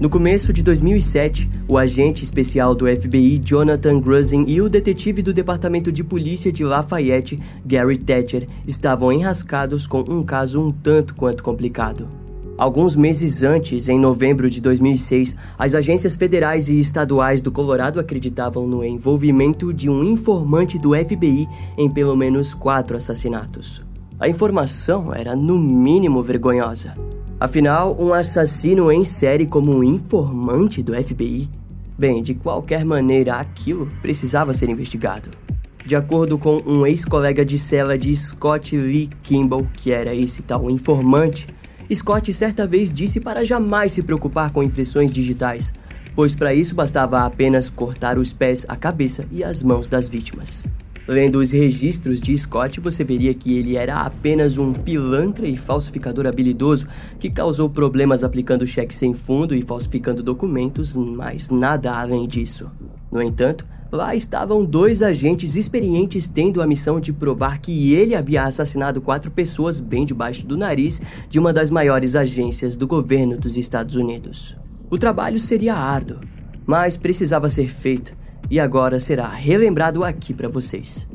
No começo de 2007, o agente especial do FBI Jonathan Grusin e o detetive do Departamento de Polícia de Lafayette, Gary Thatcher, estavam enrascados com um caso um tanto quanto complicado. Alguns meses antes, em novembro de 2006, as agências federais e estaduais do Colorado acreditavam no envolvimento de um informante do FBI em pelo menos quatro assassinatos. A informação era no mínimo vergonhosa. Afinal, um assassino em série como um informante do FBI? Bem, de qualquer maneira, aquilo precisava ser investigado. De acordo com um ex-colega de cela de Scott Lee Kimball, que era esse tal informante, Scott certa vez disse para jamais se preocupar com impressões digitais, pois para isso bastava apenas cortar os pés, a cabeça e as mãos das vítimas. Lendo os registros de Scott, você veria que ele era apenas um pilantra e falsificador habilidoso que causou problemas aplicando cheques sem fundo e falsificando documentos, mas nada além disso. No entanto, lá estavam dois agentes experientes tendo a missão de provar que ele havia assassinado quatro pessoas bem debaixo do nariz de uma das maiores agências do governo dos Estados Unidos. O trabalho seria árduo, mas precisava ser feito e agora será relembrado aqui para vocês.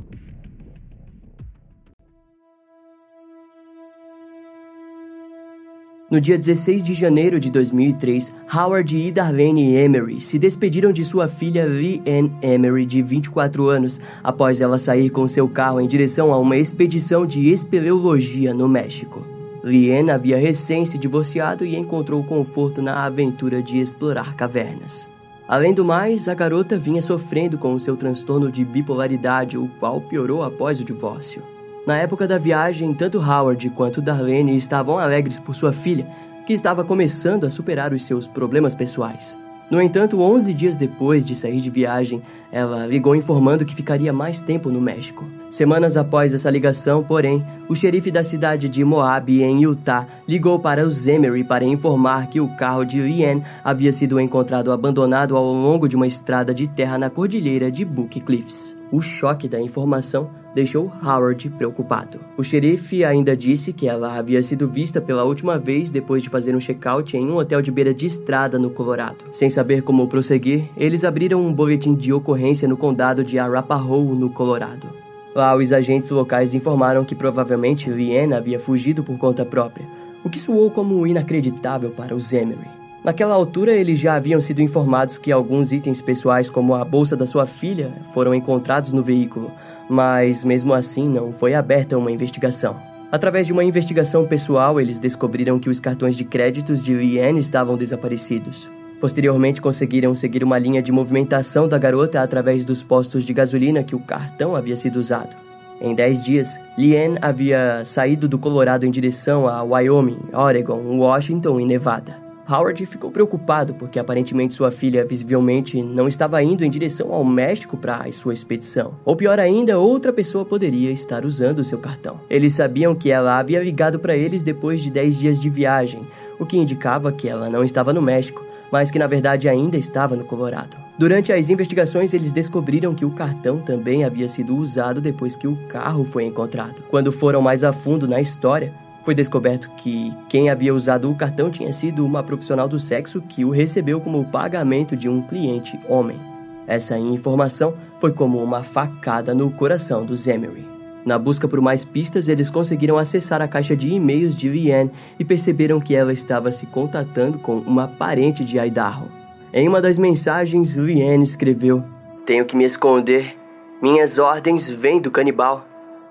No dia 16 de janeiro de 2003, Howard e Darlene Emery se despediram de sua filha Lee Ann Emery, de 24 anos, após ela sair com seu carro em direção a uma expedição de espeleologia no México. Ann havia recém se divorciado e encontrou conforto na aventura de explorar cavernas. Além do mais, a garota vinha sofrendo com o seu transtorno de bipolaridade, o qual piorou após o divórcio. Na época da viagem, tanto Howard quanto Darlene estavam alegres por sua filha, que estava começando a superar os seus problemas pessoais. No entanto, 11 dias depois de sair de viagem, ela ligou informando que ficaria mais tempo no México. Semanas após essa ligação, porém, o xerife da cidade de Moab, em Utah, ligou para os Emery para informar que o carro de Leanne havia sido encontrado abandonado ao longo de uma estrada de terra na cordilheira de Book Cliffs. O choque da informação deixou Howard preocupado. O xerife ainda disse que ela havia sido vista pela última vez depois de fazer um check-out em um hotel de beira de estrada no Colorado. Sem saber como prosseguir, eles abriram um boletim de ocorrência no condado de Arapahoe, no Colorado. Lá, os agentes locais informaram que provavelmente Leanne havia fugido por conta própria, o que soou como inacreditável para os Emery. Naquela altura, eles já haviam sido informados que alguns itens pessoais, como a bolsa da sua filha, foram encontrados no veículo, mas mesmo assim não foi aberta uma investigação. Através de uma investigação pessoal, eles descobriram que os cartões de créditos de Leanne estavam desaparecidos. Posteriormente, conseguiram seguir uma linha de movimentação da garota através dos postos de gasolina que o cartão havia sido usado. Em 10 dias, Leanne havia saído do Colorado em direção a Wyoming, Oregon, Washington e Nevada. Howard ficou preocupado porque aparentemente sua filha visivelmente não estava indo em direção ao México para sua expedição. Ou pior ainda, outra pessoa poderia estar usando seu cartão. Eles sabiam que ela havia ligado para eles depois de 10 dias de viagem, o que indicava que ela não estava no México, mas que na verdade ainda estava no Colorado. Durante as investigações, eles descobriram que o cartão também havia sido usado depois que o carro foi encontrado. Quando foram mais a fundo na história, foi descoberto que quem havia usado o cartão tinha sido uma profissional do sexo que o recebeu como pagamento de um cliente homem. Essa informação foi como uma facada no coração dos Emery. Na busca por mais pistas, eles conseguiram acessar a caixa de e-mails de Liane e perceberam que ela estava se contatando com uma parente de Idaho. Em uma das mensagens, Liane escreveu: Tenho que me esconder. Minhas ordens vêm do canibal.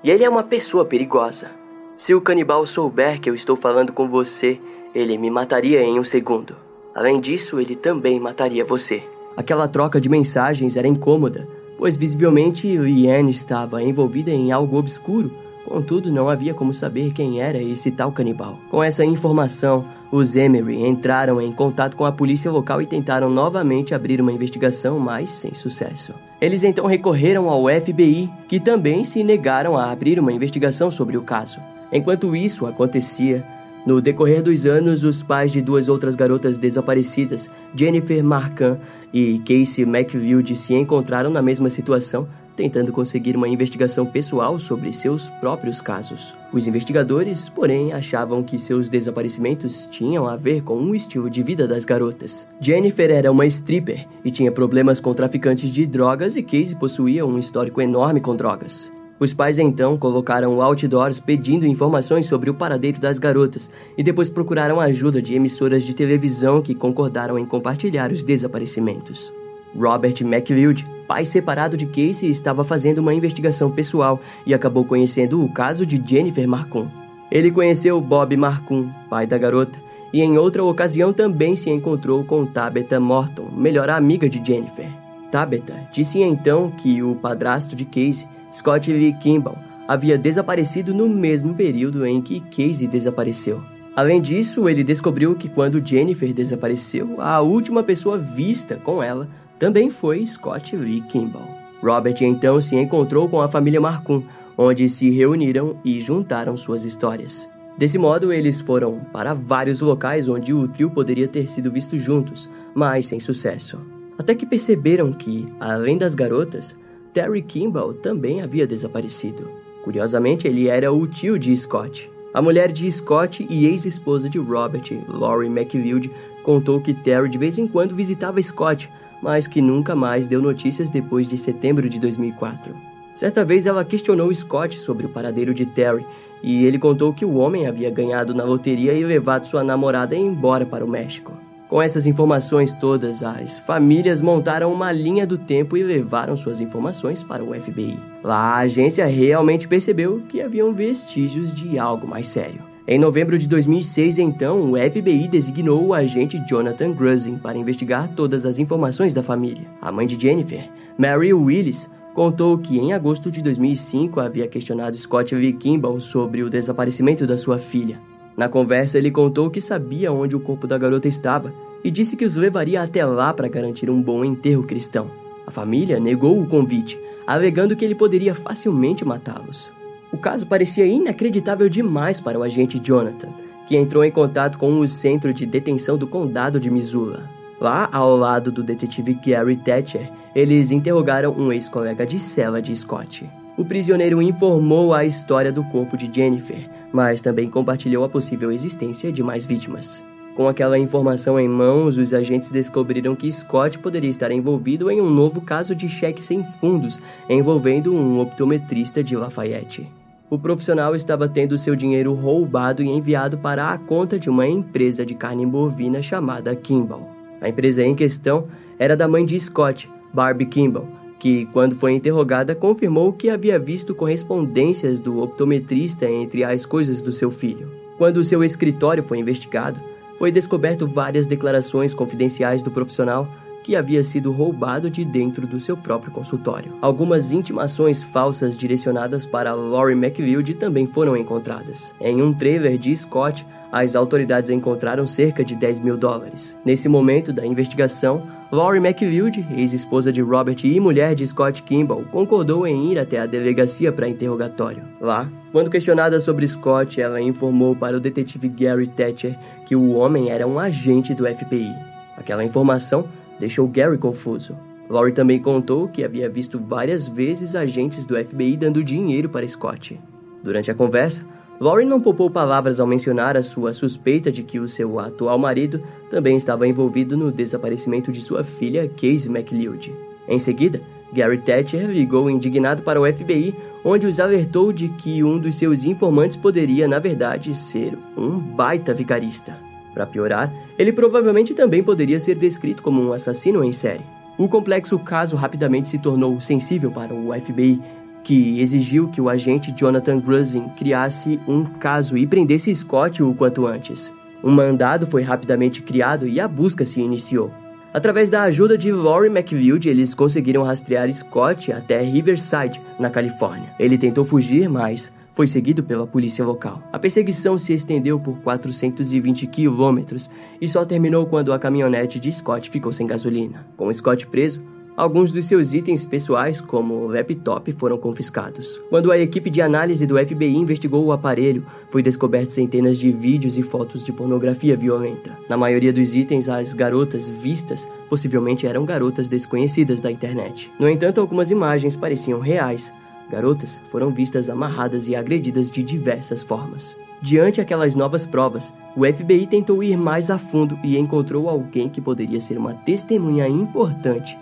E ele é uma pessoa perigosa. Se o canibal souber que eu estou falando com você, ele me mataria em um segundo. Além disso, ele também mataria você. Aquela troca de mensagens era incômoda, pois visivelmente Liane estava envolvida em algo obscuro. Contudo, não havia como saber quem era esse tal canibal. Com essa informação, os Emery entraram em contato com a polícia local e tentaram novamente abrir uma investigação, mas sem sucesso. Eles então recorreram ao FBI, que também se negaram a abrir uma investigação sobre o caso. Enquanto isso acontecia, No decorrer dos anos, os pais de duas outras garotas desaparecidas, Jennifer Marcan e Casey McField, se encontraram na mesma situação, tentando conseguir uma investigação pessoal sobre seus próprios casos. Os investigadores, porém, achavam que seus desaparecimentos tinham a ver com o estilo de vida das garotas. Jennifer era uma stripper e tinha problemas com traficantes de drogas e Casey possuía um histórico enorme com drogas. Os pais então colocaram outdoors pedindo informações sobre o paradeiro das garotas e depois procuraram a ajuda de emissoras de televisão que concordaram em compartilhar os desaparecimentos. Robert McLeod, pai separado de Casey, estava fazendo uma investigação pessoal e acabou conhecendo o caso de Jennifer Marcum. Ele conheceu Bob Marcum, pai da garota, e em outra ocasião também se encontrou com Tabitha Morton, melhor amiga de Jennifer. Tabitha disse então que o padrasto de Casey Scott Lee Kimball havia desaparecido no mesmo período em que Casey desapareceu. Além disso, ele descobriu que quando Jennifer desapareceu, a última pessoa vista com ela também foi Scott Lee Kimball. Robert então se encontrou com a família Marcum, onde se reuniram e juntaram suas histórias. Desse modo, eles foram para vários locais onde o trio poderia ter sido visto juntos, mas sem sucesso. Até que perceberam que, além das garotas, Terry Kimball também havia desaparecido. Curiosamente, ele era o tio de Scott. A mulher de Scott e ex-esposa de Robert, Laurie McLeod, contou que Terry de vez em quando visitava Scott, mas que nunca mais deu notícias depois de setembro de 2004. Certa vez ela questionou Scott sobre o paradeiro de Terry e ele contou que o homem havia ganhado na loteria e levado sua namorada embora para o México. Com essas informações todas, as famílias montaram uma linha do tempo e levaram suas informações para o FBI. Lá, a agência realmente percebeu que haviam vestígios de algo mais sério. Em novembro de 2006, então, o FBI designou o agente Jonathan Grusin para investigar todas as informações da família. A mãe de Jennifer, Mary Willis, contou que em agosto de 2005 havia questionado Scott Lee Kimball sobre o desaparecimento da sua filha. Na conversa, ele contou que sabia onde o corpo da garota estava e disse que os levaria até lá para garantir um bom enterro cristão. A família negou o convite, alegando que ele poderia facilmente matá-los. O caso parecia inacreditável demais para o agente Jonathan, que entrou em contato com o centro de detenção do condado de Missoula. Lá, ao lado do detetive Gary Thatcher, eles interrogaram um ex-colega de cela de Scott. O prisioneiro informou a história do corpo de Jennifer, mas também compartilhou a possível existência de mais vítimas. Com aquela informação em mãos, os agentes descobriram que Scott poderia estar envolvido em um novo caso de cheque sem fundos envolvendo um optometrista de Lafayette. O profissional estava tendo seu dinheiro roubado e enviado para a conta de uma empresa de carne bovina chamada Kimball. A empresa em questão era da mãe de Scott, Barbie Kimball, que, quando foi interrogada, confirmou que havia visto correspondências do optometrista entre as coisas do seu filho. Quando seu escritório foi investigado, foi descoberto várias declarações confidenciais do profissional que havia sido roubado de dentro do seu próprio consultório. Algumas intimações falsas direcionadas para Laurie McLeod também foram encontradas. Em um trailer de Scott, as autoridades encontraram cerca de 10 mil dólares. Nesse momento da investigação, Laurie McLeod, ex-esposa de Robert e mulher de Scott Kimball, concordou em ir até a delegacia para interrogatório. Lá, quando questionada sobre Scott, ela informou para o detetive Gary Thatcher que o homem era um agente do FBI. Aquela informação deixou Gary confuso. Laurie também contou que havia visto várias vezes agentes do FBI dando dinheiro para Scott. Durante a conversa, Laurie não poupou palavras ao mencionar a sua suspeita de que o seu atual marido também estava envolvido no desaparecimento de sua filha, Casey McLeod. Em seguida, Gary Thatcher ligou indignado para o FBI, onde os alertou de que um dos seus informantes poderia, na verdade, ser um baita vigarista. Para piorar, ele provavelmente também poderia ser descrito como um assassino em série. O complexo caso rapidamente se tornou sensível para o FBI, que exigiu que o agente Jonathan Grusin criasse um caso e prendesse Scott o quanto antes. Um mandado foi rapidamente criado e a busca se iniciou. Através da ajuda de Laurie McLeod, eles conseguiram rastrear Scott até Riverside, na Califórnia. Ele tentou fugir, mas foi seguido pela polícia local. A perseguição se estendeu por 420 quilômetros e só terminou quando a caminhonete de Scott ficou sem gasolina. Com Scott preso, Alguns dos seus itens pessoais, como o laptop, foram confiscados. Quando a equipe de análise do FBI investigou o aparelho, foi descoberto centenas de vídeos e fotos de pornografia violenta. Na maioria dos itens, as garotas vistas possivelmente eram garotas desconhecidas da internet. No entanto, algumas imagens pareciam reais. Garotas foram vistas amarradas e agredidas de diversas formas. Diante aquelas novas provas, o FBI tentou ir mais a fundo e encontrou alguém que poderia ser uma testemunha importante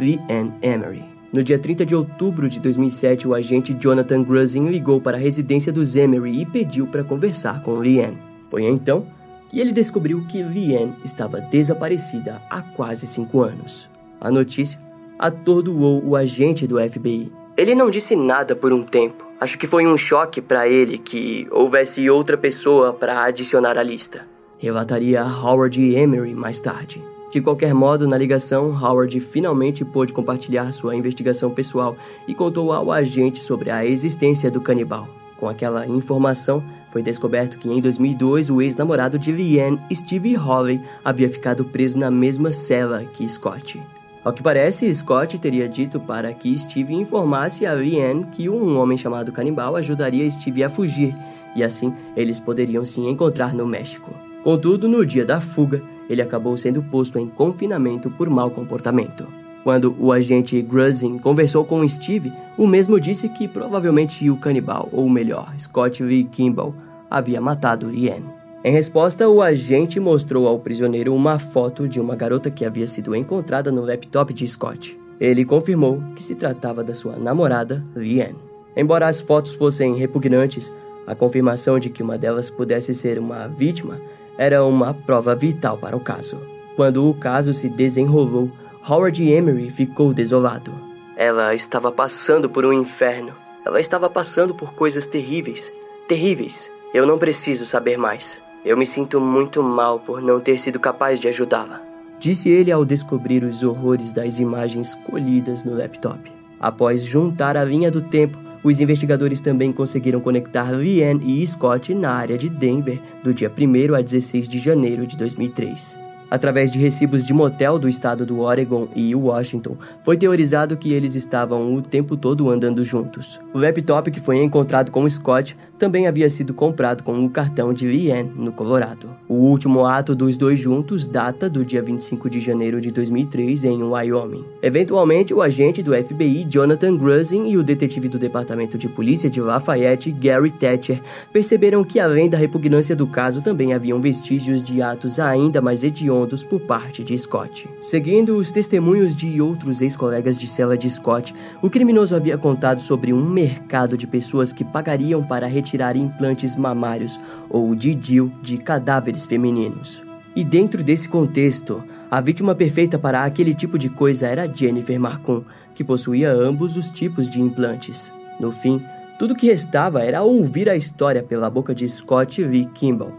Lee Ann Emery. No dia 30 de outubro de 2007, o agente Jonathan Grusin ligou para a residência dos Emery e pediu para conversar com Leanne. Foi então que ele descobriu que Leanne estava desaparecida há quase cinco anos. A notícia atordoou o agente do FBI. Ele não disse nada por um tempo. Acho que foi um choque para ele que houvesse outra pessoa para adicionar à lista. Relataria Howard Emery mais tarde. De qualquer modo, na ligação, Howard finalmente pôde compartilhar sua investigação pessoal e contou ao agente sobre a existência do canibal. Com aquela informação, foi descoberto que em 2002 o ex-namorado de Leanne, Steve Holley, havia ficado preso na mesma cela que Scott. Ao que parece, Scott teria dito para que Steve informasse a Leanne que um homem chamado canibal ajudaria Steve a fugir, e assim eles poderiam se encontrar no México. Contudo, no dia da fuga, ele acabou sendo posto em confinamento por mau comportamento. Quando o agente Grusin conversou com Steve, o mesmo disse que provavelmente o canibal, ou melhor, Scott Lee Kimball, havia matado Ian. Em resposta, o agente mostrou ao prisioneiro uma foto de uma garota que havia sido encontrada no laptop de Scott. Ele confirmou que se tratava da sua namorada, Leanne. Embora as fotos fossem repugnantes, a confirmação de que uma delas pudesse ser uma vítima era uma prova vital para o caso. Quando o caso se desenrolou, Howard Emery ficou desolado. Ela estava passando por um inferno. Ela estava passando por coisas terríveis. Terríveis. Eu não preciso saber mais. Eu me sinto muito mal por não ter sido capaz de ajudá-la. Disse ele ao descobrir os horrores das imagens colhidas no laptop. Após juntar a linha do tempo, os investigadores também conseguiram conectar Leanne e Scott na área de Denver do dia 1 a 16 de janeiro de 2003. Através de recibos de motel do estado do Oregon e Washington, foi teorizado que eles estavam o tempo todo andando juntos. O laptop que foi encontrado com Scott também havia sido comprado com o um cartão de Leanne, no Colorado. O último ato dos dois juntos data do dia 25 de janeiro de 2003 em Wyoming. Eventualmente, o agente do FBI Jonathan Grusin e o detetive do Departamento de Polícia de Lafayette, Gary Thatcher, perceberam que além da repugnância do caso, também haviam vestígios de atos ainda mais hediondos por parte de Scott. Seguindo os testemunhos de outros ex-colegas de cela de Scott, o criminoso havia contado sobre um mercado de pessoas que pagariam para retirar implantes mamários ou DIL de cadáveres femininos. E dentro desse contexto, a vítima perfeita para aquele tipo de coisa era Jennifer Marcon, que possuía ambos os tipos de implantes. No fim, tudo que restava era ouvir a história pela boca de Scott Lee Kimball,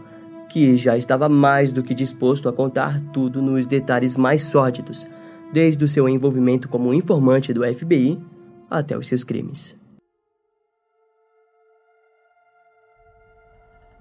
que já estava mais do que disposto a contar tudo nos detalhes mais sórdidos, desde o seu envolvimento como informante do FBI até os seus crimes.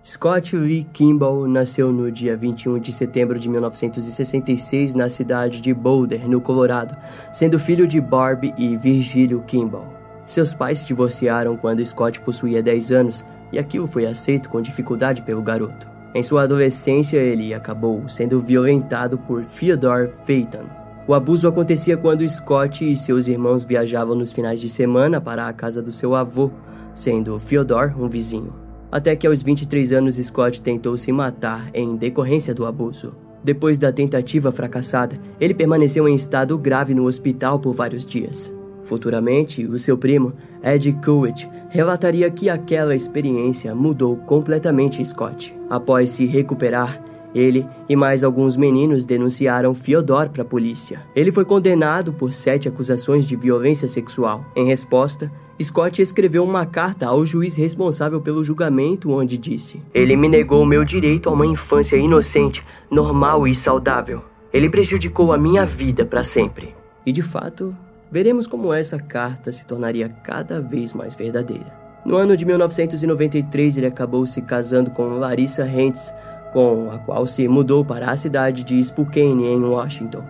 Scott Lee Kimball nasceu no dia 21 de setembro de 1966 na cidade de Boulder, no Colorado, sendo filho de Barbie e Virgílio Kimball. Seus pais se divorciaram quando Scott possuía 10 anos e aquilo foi aceito com dificuldade pelo garoto. Em sua adolescência, ele acabou sendo violentado por Theodore Phaeton. O abuso acontecia quando Scott e seus irmãos viajavam nos finais de semana para a casa do seu avô, sendo Theodore um vizinho. Até que aos 23 anos Scott tentou se matar em decorrência do abuso. Depois da tentativa fracassada, ele permaneceu em estado grave no hospital por vários dias. Futuramente, o seu primo, Ed Kuwait, relataria que aquela experiência mudou completamente Scott. Após se recuperar, ele e mais alguns meninos denunciaram Fyodor para a polícia. Ele foi condenado por sete acusações de violência sexual. Em resposta, Scott escreveu uma carta ao juiz responsável pelo julgamento, onde disse: Ele me negou meu direito a uma infância inocente, normal e saudável. Ele prejudicou a minha vida para sempre. E de fato, veremos como essa carta se tornaria cada vez mais verdadeira. No ano de 1993, ele acabou se casando com Larissa Hentz, com a qual se mudou para a cidade de Spokane, em Washington.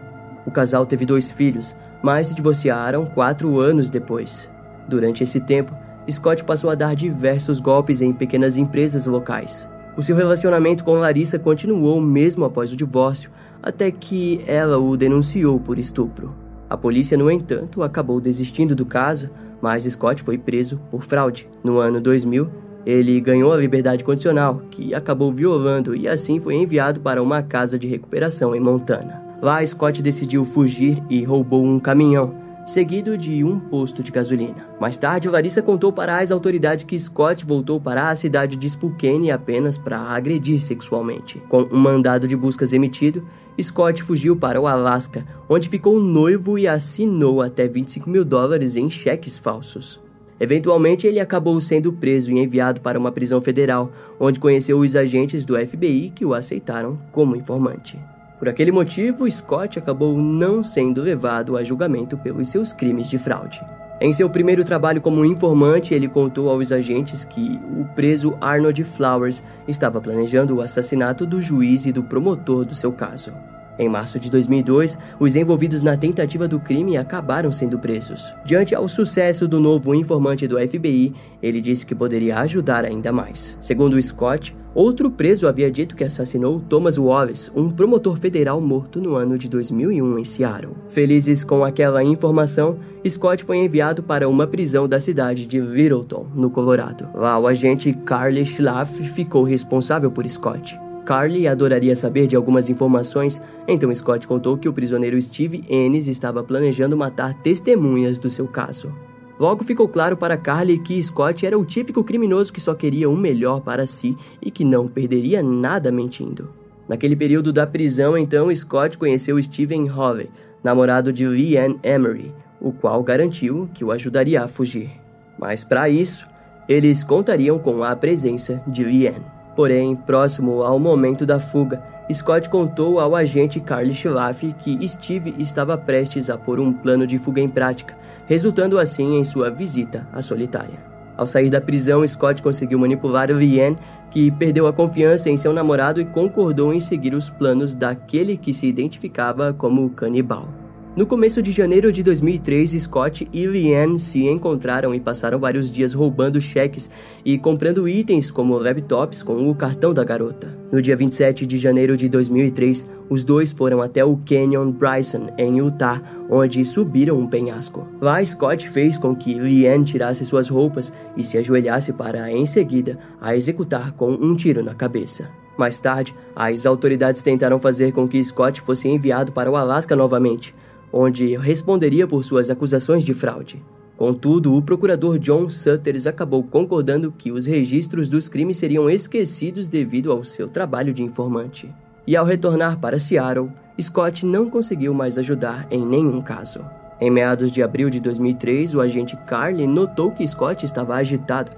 O casal teve dois filhos, mas se divorciaram quatro anos depois. Durante esse tempo, Scott passou a dar diversos golpes em pequenas empresas locais. O seu relacionamento com Larissa continuou mesmo após o divórcio, até que ela o denunciou por estupro. A polícia, no entanto, acabou desistindo do caso, mas Scott foi preso por fraude. No ano 2000, ele ganhou a liberdade condicional, que acabou violando e assim foi enviado para uma casa de recuperação em Montana. Lá, Scott decidiu fugir e roubou um caminhão, seguido de um posto de gasolina. Mais tarde, Larissa contou para as autoridades que Scott voltou para a cidade de Spokane apenas para agredir sexualmente. Com um mandado de buscas emitido, Scott fugiu para o Alasca, onde ficou noivo e assinou até 25 mil dólares em cheques falsos. Eventualmente, ele acabou sendo preso e enviado para uma prisão federal, onde conheceu os agentes do FBI que o aceitaram como informante. Por aquele motivo, Scott acabou não sendo levado a julgamento pelos seus crimes de fraude. Em seu primeiro trabalho como informante, ele contou aos agentes que o preso Arnold Flowers estava planejando o assassinato do juiz e do promotor do seu caso. Em março de 2002, os envolvidos na tentativa do crime acabaram sendo presos. Diante ao sucesso do novo informante do FBI, ele disse que poderia ajudar ainda mais. Segundo Scott, outro preso havia dito que assassinou Thomas Wallace, um promotor federal morto no ano de 2001 em Seattle. Felizes com aquela informação, Scott foi enviado para uma prisão da cidade de Littleton, no Colorado. Lá, o agente Carly Schlaff ficou responsável por Scott. Carly adoraria saber de algumas informações, então Scott contou que o prisioneiro Steve Ennis estava planejando matar testemunhas do seu caso. Logo ficou claro para Carly que Scott era o típico criminoso que só queria o melhor para si e que não perderia nada mentindo. Naquele período da prisão, então, Scott conheceu Steven Holley, namorado de Leanne Emery, o qual garantiu que o ajudaria a fugir. Mas para isso, eles contariam com a presença de Leanne. Porém, próximo ao momento da fuga, Scott contou ao agente Carly Schlaff que Steve estava prestes a pôr um plano de fuga em prática, resultando assim em sua visita à solitária. Ao sair da prisão, Scott conseguiu manipular Leanne, que perdeu a confiança em seu namorado e concordou em seguir os planos daquele que se identificava como canibal. No começo de janeiro de 2003, Scott e Leanne se encontraram e passaram vários dias roubando cheques e comprando itens como laptops com o cartão da garota. No dia 27 de janeiro de 2003, os dois foram até o Canyon Bryson, em Utah, onde subiram um penhasco. Lá, Scott fez com que Leanne tirasse suas roupas e se ajoelhasse para, em seguida, a executar com um tiro na cabeça. Mais tarde, as autoridades tentaram fazer com que Scott fosse enviado para o Alasca novamente, onde responderia por suas acusações de fraude. Contudo, o procurador John Sutters acabou concordando que os registros dos crimes seriam esquecidos devido ao seu trabalho de informante. E ao retornar para Seattle, Scott não conseguiu mais ajudar em nenhum caso. Em meados de abril de 2003, o agente Carly notou que Scott estava agitado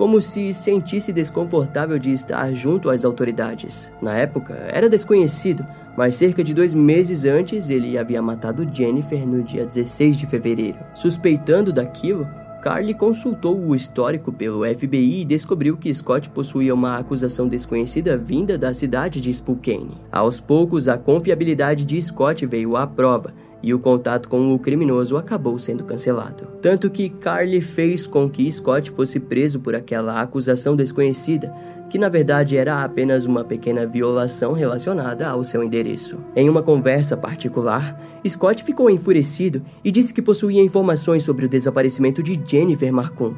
como se sentisse desconfortável de estar junto às autoridades. Na época, era desconhecido, mas cerca de dois meses antes ele havia matado Jennifer no dia 16 de fevereiro. Suspeitando daquilo, Carly consultou o histórico pelo FBI e descobriu que Scott possuía uma acusação desconhecida vinda da cidade de Spokane. Aos poucos, a confiabilidade de Scott veio à prova e o contato com o criminoso acabou sendo cancelado. Tanto que Carly fez com que Scott fosse preso por aquela acusação desconhecida, que na verdade era apenas uma pequena violação relacionada ao seu endereço. Em uma conversa particular, Scott ficou enfurecido e disse que possuía informações sobre o desaparecimento de Jennifer Marcum.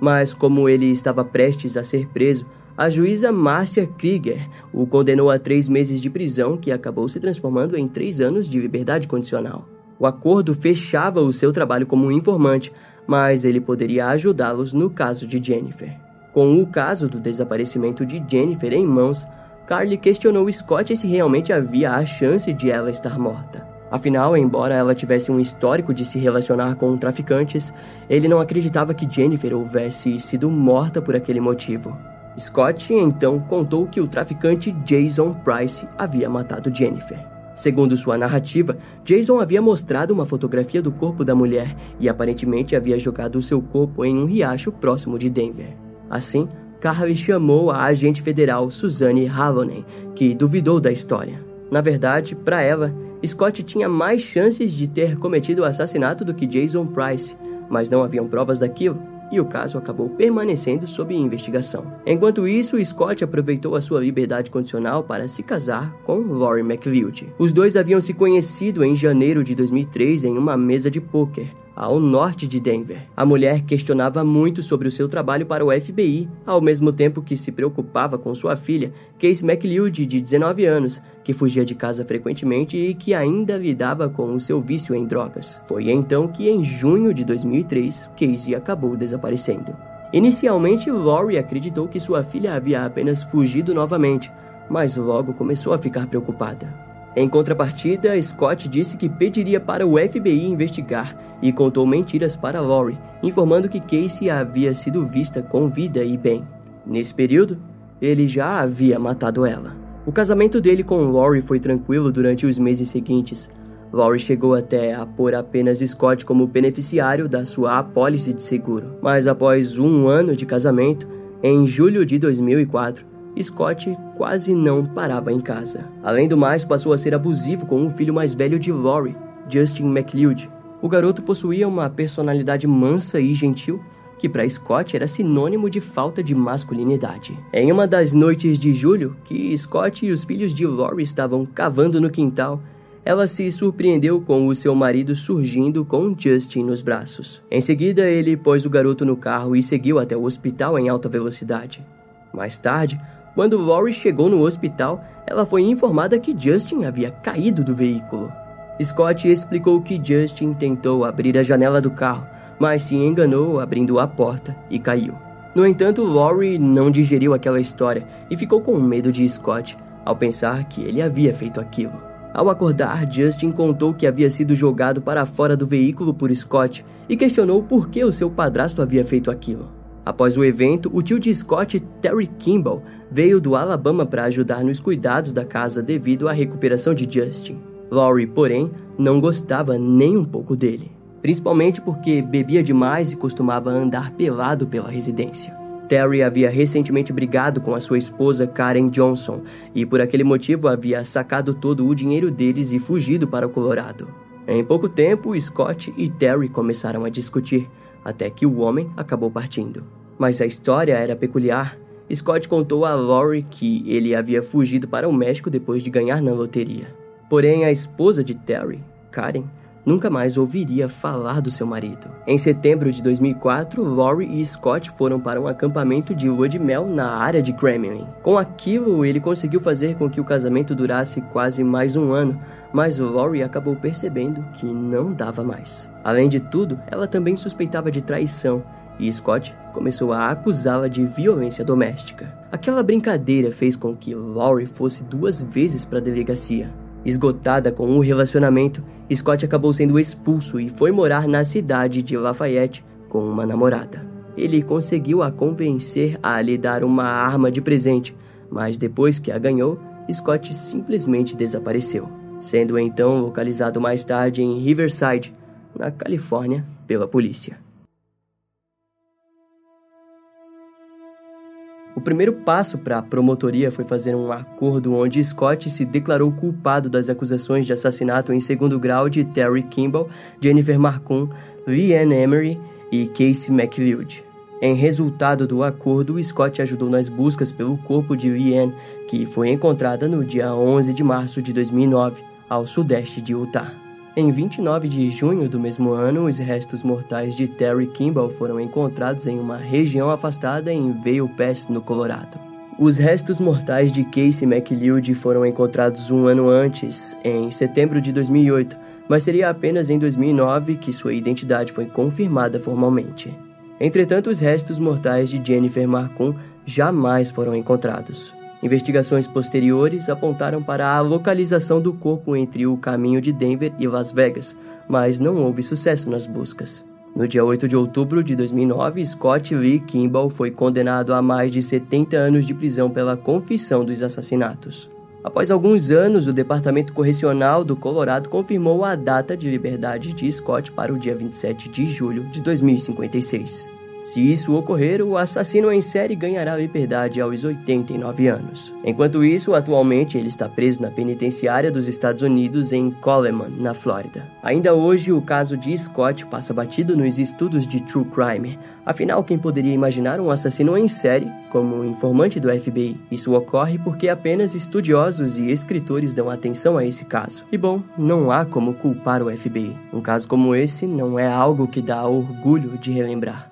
Mas como ele estava prestes a ser preso, a juíza Marcia Krieger o condenou a três meses de prisão, que acabou se transformando em três anos de liberdade condicional. O acordo fechava o seu trabalho como informante, mas ele poderia ajudá-los no caso de Jennifer. Com o caso do desaparecimento de Jennifer em mãos, Carly questionou Scott se realmente havia a chance de ela estar morta. Afinal, embora ela tivesse um histórico de se relacionar com traficantes, ele não acreditava que Jennifer houvesse sido morta por aquele motivo. Scott então contou que o traficante Jason Price havia matado Jennifer. Segundo sua narrativa, Jason havia mostrado uma fotografia do corpo da mulher e aparentemente havia jogado o seu corpo em um riacho próximo de Denver. Assim, Carly chamou a agente federal Suzanne Hallonen, que duvidou da história. Na verdade, para ela, Scott tinha mais chances de ter cometido o assassinato do que Jason Price, mas não haviam provas daquilo e o caso acabou permanecendo sob investigação. Enquanto isso, Scott aproveitou a sua liberdade condicional para se casar com Lori McLeod. Os dois haviam se conhecido em janeiro de 2003 em uma mesa de pôquer, ao norte de Denver. A mulher questionava muito sobre o seu trabalho para o FBI, ao mesmo tempo que se preocupava com sua filha, Case McLeod, de 19 anos, que fugia de casa frequentemente e que ainda lidava com o seu vício em drogas. Foi então que, em junho de 2003, Casey acabou desaparecendo. Inicialmente, Lori acreditou que sua filha havia apenas fugido novamente, mas logo começou a ficar preocupada. Em contrapartida, Scott disse que pediria para o FBI investigar e contou mentiras para Lori, informando que Casey havia sido vista com vida e bem. Nesse período, ele já havia matado ela. O casamento dele com Lori foi tranquilo durante os meses seguintes. Lori chegou até a pôr apenas Scott como beneficiário da sua apólice de seguro. Mas após um ano de casamento, em julho de 2004, Scott quase não parava em casa. Além do mais, passou a ser abusivo com o filho mais velho de Lori, Justin McLeod. O garoto possuía uma personalidade mansa e gentil, que para Scott era sinônimo de falta de masculinidade. Em uma das noites de julho, que Scott e os filhos de Lori estavam cavando no quintal, ela se surpreendeu com o seu marido surgindo com Justin nos braços. Em seguida, ele pôs o garoto no carro e seguiu até o hospital em alta velocidade. Mais tarde, quando Lori chegou no hospital, ela foi informada que Justin havia caído do veículo. Scott explicou que Justin tentou abrir a janela do carro, mas se enganou abrindo a porta e caiu. No entanto, Lori não digeriu aquela história e ficou com medo de Scott ao pensar que ele havia feito aquilo. Ao acordar, Justin contou que havia sido jogado para fora do veículo por Scott e questionou por que o seu padrasto havia feito aquilo. Após o evento, o tio de Scott, Terry Kimball, veio do Alabama para ajudar nos cuidados da casa devido à recuperação de Justin. Laurie, porém, não gostava nem um pouco dele, principalmente porque bebia demais e costumava andar pelado pela residência. Terry havia recentemente brigado com a sua esposa Karen Johnson e por aquele motivo havia sacado todo o dinheiro deles e fugido para o Colorado. Em pouco tempo, Scott e Terry começaram a discutir, até que o homem acabou partindo. Mas a história era peculiar. Scott contou a Lori que ele havia fugido para o México depois de ganhar na loteria. Porém, a esposa de Terry, Karen, nunca mais ouviria falar do seu marido. Em setembro de 2004, Lori e Scott foram para um acampamento de lua de mel na área de Kremlin. Com aquilo, ele conseguiu fazer com que o casamento durasse quase mais um ano, mas Lori acabou percebendo que não dava mais. Além de tudo, ela também suspeitava de traição e Scott começou a acusá-la de violência doméstica. Aquela brincadeira fez com que Lori fosse duas vezes para a delegacia. Esgotada com o relacionamento, Scott acabou sendo expulso e foi morar na cidade de Lafayette com uma namorada. Ele conseguiu a convencer a lhe dar uma arma de presente, mas depois que a ganhou, Scott simplesmente desapareceu, sendo então localizado mais tarde em Riverside, na Califórnia, pela polícia. O primeiro passo para a promotoria foi fazer um acordo onde Scott se declarou culpado das acusações de assassinato em segundo grau de Terry Kimball, Jennifer Marcum, Leanne Emery e Casey McLeod. Em resultado do acordo, Scott ajudou nas buscas pelo corpo de Leanne, que foi encontrada no dia 11 de março de 2009, ao sudeste de Utah. Em 29 de junho do mesmo ano, os restos mortais de Terry Kimball foram encontrados em uma região afastada em Vail Pass, no Colorado. Os restos mortais de Casey McLeod foram encontrados um ano antes, em setembro de 2008, mas seria apenas em 2009 que sua identidade foi confirmada formalmente. Entretanto, os restos mortais de Jennifer Marcum jamais foram encontrados. Investigações posteriores apontaram para a localização do corpo entre o caminho de Denver e Las Vegas, mas não houve sucesso nas buscas. No dia 8 de outubro de 2009, Scott Lee Kimball foi condenado a mais de 70 anos de prisão pela confissão dos assassinatos. Após alguns anos, o Departamento Correcional do Colorado confirmou a data de liberdade de Scott para o dia 27 de julho de 2056. Se isso ocorrer, o assassino em série ganhará liberdade aos 89 anos. Enquanto isso, atualmente ele está preso na penitenciária dos Estados Unidos em Coleman, na Flórida. Ainda hoje, o caso de Scott passa batido nos estudos de true crime. Afinal, quem poderia imaginar um assassino em série como informante do FBI? Isso ocorre porque apenas estudiosos e escritores dão atenção a esse caso. E bom, não há como culpar o FBI. Um caso como esse não é algo que dá orgulho de relembrar.